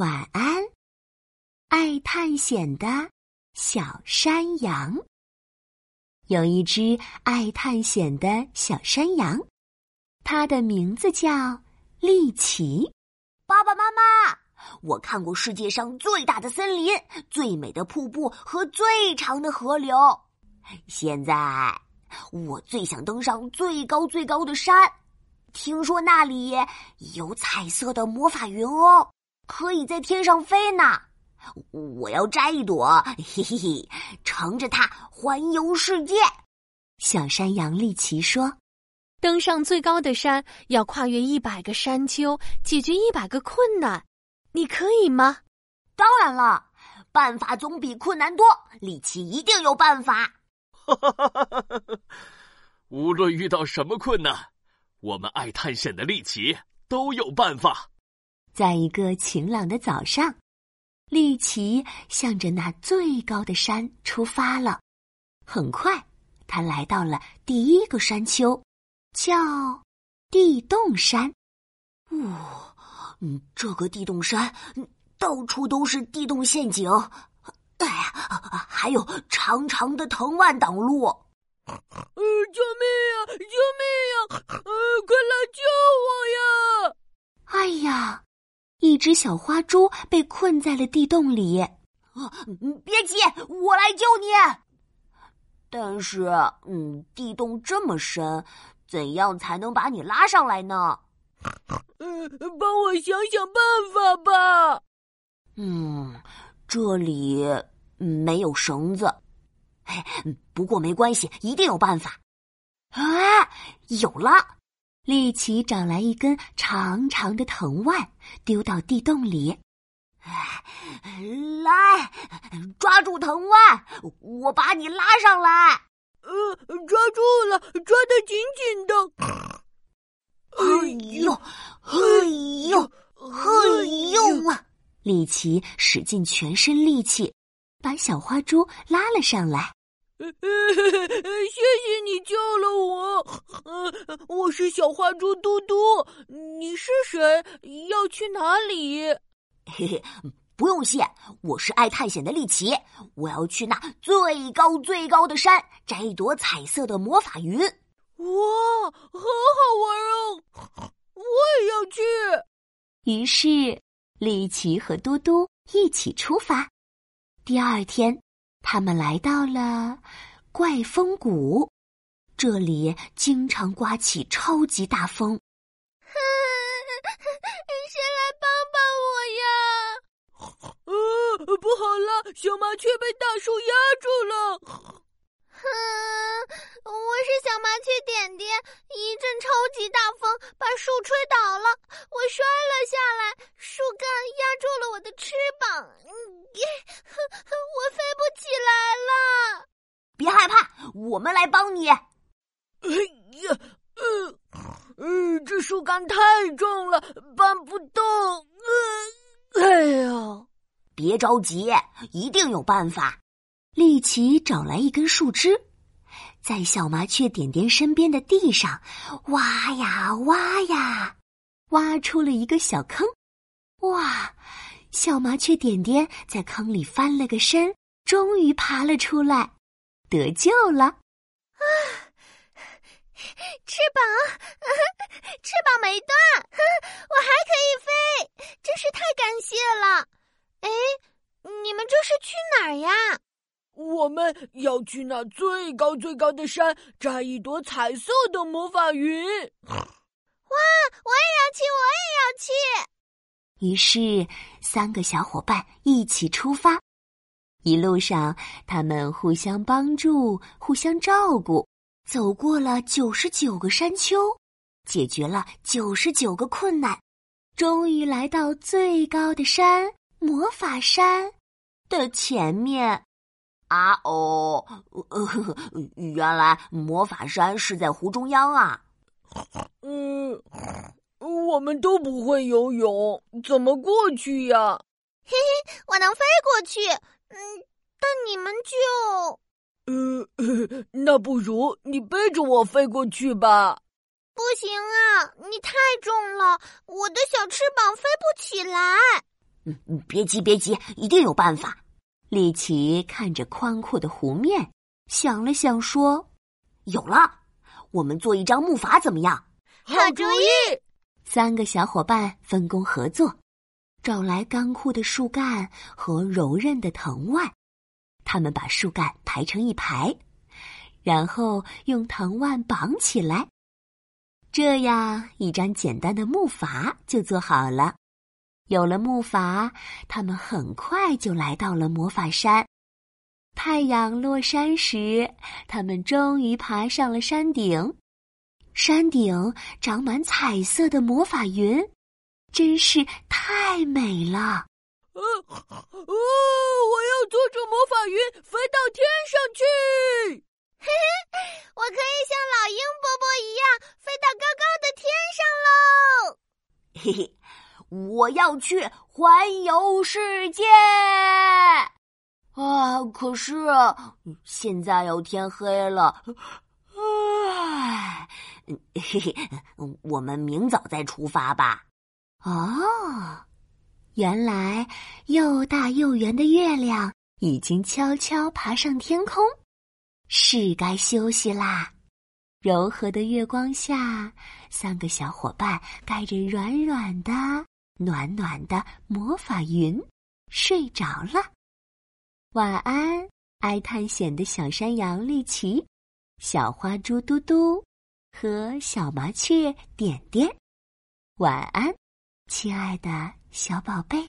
晚安，爱探险的小山羊。有一只爱探险的小山羊，它的名字叫丽奇。爸爸妈妈，我看过世界上最大的森林、最美的瀑布和最长的河流。现在，我最想登上最高最高的山。听说那里有彩色的魔法云哦。可以在天上飞呢，我要摘一朵，嘿嘿嘿，乘着它环游世界。小山羊丽奇说：“登上最高的山，要跨越一百个山丘，解决一百个困难，你可以吗？”当然了，办法总比困难多，丽奇一定有办法。哈哈哈哈哈哈！无论遇到什么困难，我们爱探险的丽奇都有办法。在一个晴朗的早上，丽奇向着那最高的山出发了。很快，他来到了第一个山丘，叫地洞山。哇，嗯，这个地洞山到处都是地洞陷阱，哎呀，还有长长的藤蔓挡路。呃，救命啊！救命呀！呃，快来救我呀！哎呀！一只小花猪被困在了地洞里，别急，我来救你。但是，嗯，地洞这么深，怎样才能把你拉上来呢？嗯，帮我想想办法吧。嗯，这里没有绳子，哎，不过没关系，一定有办法。啊，有了！丽奇找来一根长长的藤蔓，丢到地洞里。来，抓住藤蔓，我把你拉上来。呃，抓住了，抓得紧紧的。哎呦，哎呦，哎呦啊！丽奇使尽全身力气，把小花猪拉了上来。谢谢你救了我，呃我是小花猪嘟嘟。你是谁？要去哪里？嘿嘿，不用谢，我是爱探险的丽奇。我要去那最高最高的山，摘一朵彩色的魔法云。哇，好好玩哦！我也要去。于是，丽奇和嘟嘟一起出发。第二天。他们来到了怪风谷，这里经常刮起超级大风。谁来帮帮我呀？呃，不好了，小麻雀被大树压住了。哼，我是小麻雀点点，一阵超级大风把树吹倒了，我摔了下来，树干压住了我的翅膀，我飞不起来了。别害怕，我们来帮你。哎呀，嗯嗯，这树干太重了，搬不动。哎呀，别着急，一定有办法。丽奇找来一根树枝，在小麻雀点点身边的地上挖呀挖呀，挖出了一个小坑。哇！小麻雀点点在坑里翻了个身，终于爬了出来，得救了！啊，翅膀，翅膀没断，我还可以飞，真是太感谢了！哎，你们这是去哪儿呀？我们要去那最高最高的山，摘一朵彩色的魔法云。哇！我也要去，我也要去。于是，三个小伙伴一起出发。一路上，他们互相帮助，互相照顾，走过了九十九个山丘，解决了九十九个困难，终于来到最高的山——魔法山的前面。啊哦，原来魔法山是在湖中央啊！嗯，我们都不会游泳，怎么过去呀？嘿嘿，我能飞过去。嗯，但你们就……呃，那不如你背着我飞过去吧。不行啊，你太重了，我的小翅膀飞不起来。嗯，别急，别急，一定有办法。丽奇看着宽阔的湖面，想了想，说：“有了，我们做一张木筏怎么样？”好主意！三个小伙伴分工合作，找来干枯的树干和柔韧的藤蔓，他们把树干排成一排，然后用藤蔓绑起来，这样一张简单的木筏就做好了。有了木筏，他们很快就来到了魔法山。太阳落山时，他们终于爬上了山顶。山顶长满彩色的魔法云，真是太美了。呃哦！我要坐着魔法云飞到天上去。嘿嘿，我可以像老鹰伯伯一样飞到高高的天上喽。嘿嘿。我要去环游世界啊！可是现在要天黑了，唉，嘿嘿，我们明早再出发吧。哦，原来又大又圆的月亮已经悄悄爬上天空，是该休息啦。柔和的月光下，三个小伙伴盖着软软的。暖暖的魔法云睡着了，晚安，爱探险的小山羊丽奇，小花猪嘟嘟和小麻雀点点，晚安，亲爱的小宝贝。